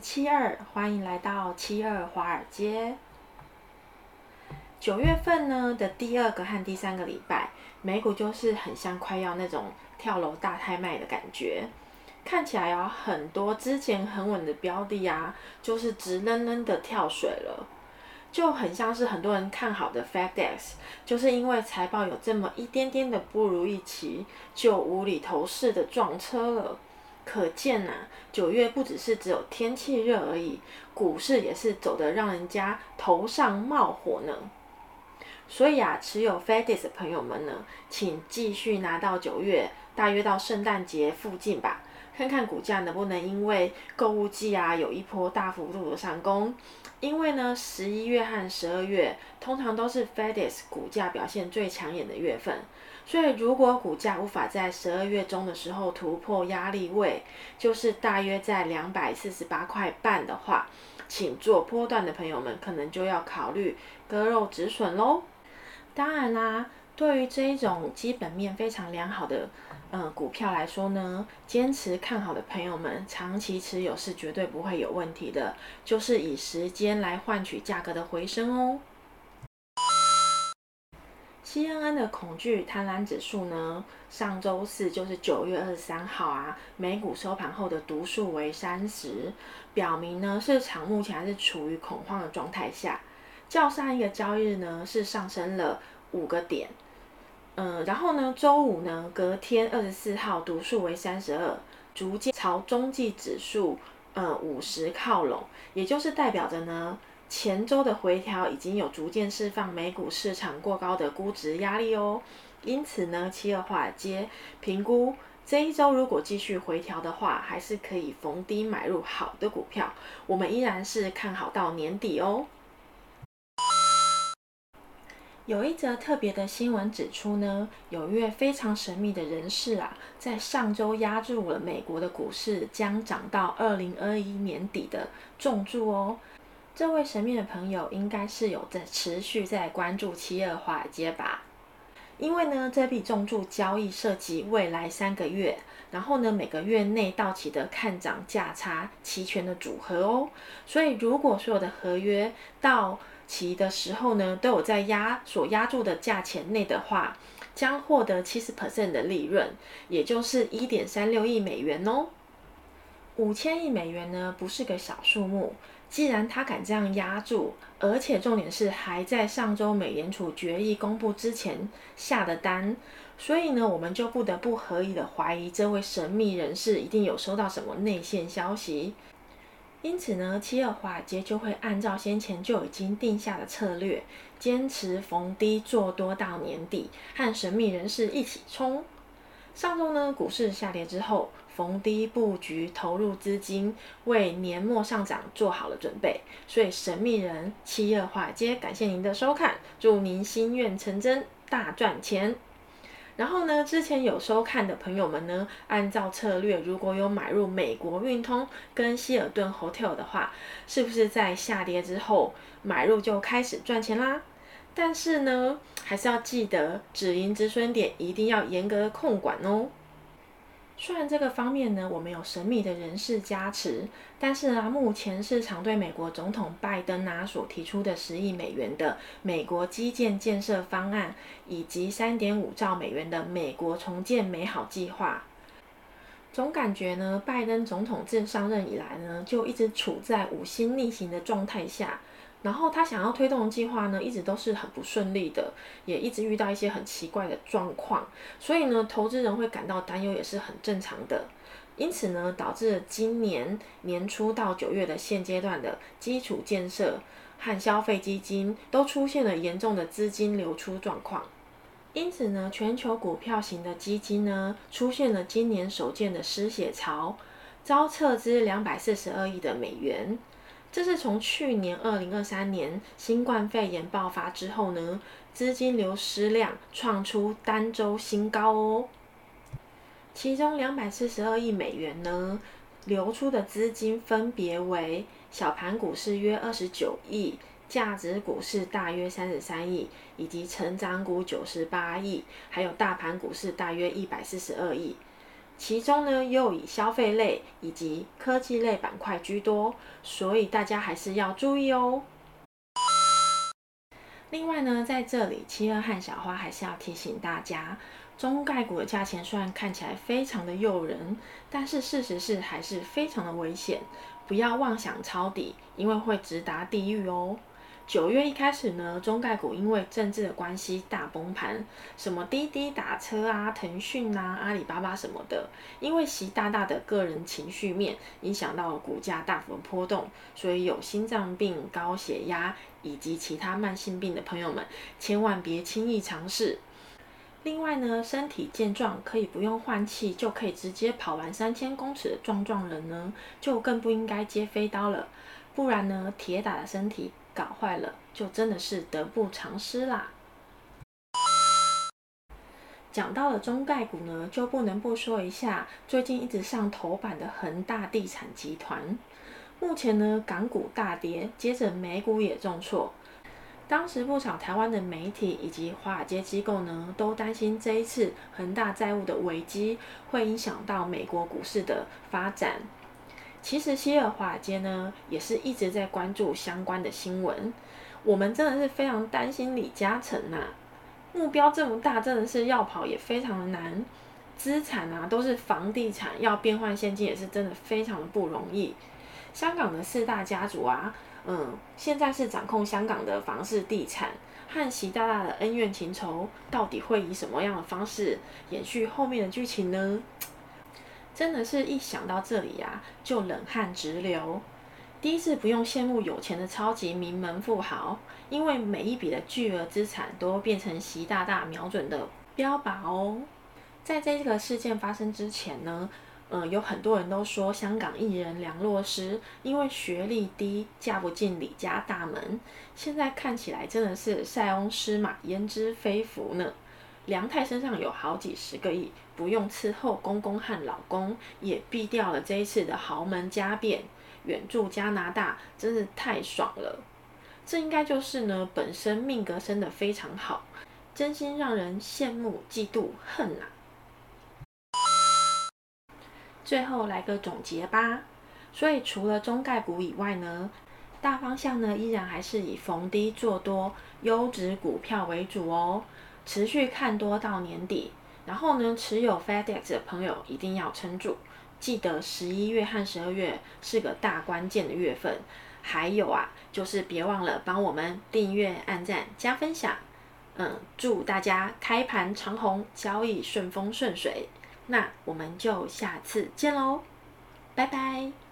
七二，欢迎来到七二华尔街。九月份呢的第二个和第三个礼拜，美股就是很像快要那种跳楼大拍卖的感觉，看起来有很多之前很稳的标的啊，就是直愣愣的跳水了，就很像是很多人看好的 FedEx，就是因为财报有这么一点点的不如预期，就无厘头式的撞车了。可见呐、九月不只是只有天气热而已，股市也是走得让人家头上冒火呢。所以啊，持有 FedEx 的朋友们呢，请继续拿到九月，大约到圣诞节附近吧，看看股价能不能因为购物季啊有一波大幅度的上攻。因为呢，十一月和十二月通常都是 FedEx 股价表现最抢眼的月份。所以，如果股价无法在十二月中的时候突破压力位，就是大约在两百四十八块半的话，请做波段的朋友们可能就要考虑割肉止损喽。当然啦，对于这一种基本面非常良好的嗯股票来说呢，坚持看好的朋友们长期持有是绝对不会有问题的，就是以时间来换取价格的回升哦。CNN 的恐惧贪婪指数呢，上周四就是九月二十三号啊，美股收盘后的读数为三十，表明呢市场目前还是处于恐慌的状态下。较上一个交易日呢是上升了五个点，嗯，然后呢周五呢隔天二十四号读数为三十二，逐渐朝中继指数呃五十靠拢，也就是代表着呢。前周的回调已经有逐渐释放美股市场过高的估值压力哦，因此呢，七二华尔街评估这一周如果继续回调的话，还是可以逢低买入好的股票。我们依然是看好到年底哦。有一则特别的新闻指出呢，有一位非常神秘的人士啊，在上周押注了美国的股市将涨到二零二一年底的重注哦。这位神秘的朋友应该是有在持续在关注七二华尔街吧？因为呢，这笔重注交易涉及未来三个月，然后呢，每个月内到期的看涨价差期权的组合哦。所以，如果所有的合约到期的时候呢，都有在压所压住的价钱内的话，将获得七十 percent 的利润，也就是一点三六亿美元哦。五千亿美元呢，不是个小数目。既然他敢这样压住，而且重点是还在上周美联储决议公布之前下的单，所以呢，我们就不得不合理的怀疑这位神秘人士一定有收到什么内线消息。因此呢，七二华尔街就会按照先前就已经定下的策略，坚持逢低做多到年底，和神秘人士一起冲。上周呢，股市下跌之后。逢低布局，投入资金，为年末上涨做好了准备。所以神秘人七二华尔街，感谢您的收看，祝您心愿成真，大赚钱。然后呢，之前有收看的朋友们呢，按照策略，如果有买入美国运通跟希尔顿 Hotel 的话，是不是在下跌之后买入就开始赚钱啦？但是呢，还是要记得止盈止损点一定要严格控管哦。虽然这个方面呢，我们有神秘的人士加持，但是啊，目前市场对美国总统拜登啊所提出的十亿美元的美国基建建设方案，以及三点五兆美元的美国重建美好计划，总感觉呢，拜登总统自上任以来呢，就一直处在五星逆行的状态下。然后他想要推动的计划呢，一直都是很不顺利的，也一直遇到一些很奇怪的状况，所以呢，投资人会感到担忧也是很正常的。因此呢，导致今年年初到九月的现阶段的基础建设和消费基金都出现了严重的资金流出状况。因此呢，全球股票型的基金呢，出现了今年首见的失血潮，遭撤资两百四十二亿的美元。这是从去年二零二三年新冠肺炎爆发之后呢，资金流失量创出单周新高哦。其中两百四十二亿美元呢，流出的资金分别为小盘股市约二十九亿，价值股市大约三十三亿，以及成长股九十八亿，还有大盘股市大约一百四十二亿。其中呢又以消费类以及科技类板块居多，所以大家还是要注意哦。另外呢，在这里七二和小花还是要提醒大家，中概股的价钱虽然看起来非常的诱人，但是事实是还是非常的危险，不要妄想抄底，因为会直达地狱哦。九月一开始呢，中概股因为政治的关系大崩盘，什么滴滴打车啊、腾讯啊、阿里巴巴什么的，因为习大大的个人情绪面影响到股价大幅波动，所以有心脏病、高血压以及其他慢性病的朋友们，千万别轻易尝试。另外呢，身体健壮可以不用换气就可以直接跑完三千公尺的壮壮人呢，就更不应该接飞刀了，不然呢，铁打的身体。搞坏了，就真的是得不偿失啦。讲到了中概股呢，就不能不说一下最近一直上头版的恒大地产集团。目前呢，港股大跌，接着美股也重挫。当时不少台湾的媒体以及华尔街机构呢，都担心这一次恒大债务的危机会影响到美国股市的发展。其实希尔华街呢，也是一直在关注相关的新闻。我们真的是非常担心李嘉诚呐，目标这么大，真的是要跑也非常的难。资产啊，都是房地产，要变换现金也是真的非常的不容易。香港的四大家族啊，嗯，现在是掌控香港的房市地产，和习大大的恩怨情仇，到底会以什么样的方式延续后面的剧情呢？真的是一想到这里呀、啊，就冷汗直流。第一次不用羡慕有钱的超级名门富豪，因为每一笔的巨额资产都变成习大大瞄准的标靶哦。在这个事件发生之前呢，嗯，有很多人都说香港艺人梁洛施因为学历低嫁不进李家大门，现在看起来真的是塞翁失马焉知非福呢。梁太身上有好几十个亿，不用伺候公公和老公，也避掉了这一次的豪门家变，远住加拿大，真是太爽了。这应该就是呢，本身命格生得非常好，真心让人羡慕、嫉妒、恨啊！最后来个总结吧。所以除了中概股以外呢，大方向呢依然还是以逢低做多优质股票为主哦。持续看多到年底，然后呢，持有 FedEx 的朋友一定要撑住，记得十一月和十二月是个大关键的月份。还有啊，就是别忘了帮我们订阅、按赞、加分享。嗯，祝大家开盘长红，交易顺风顺水。那我们就下次见喽，拜拜。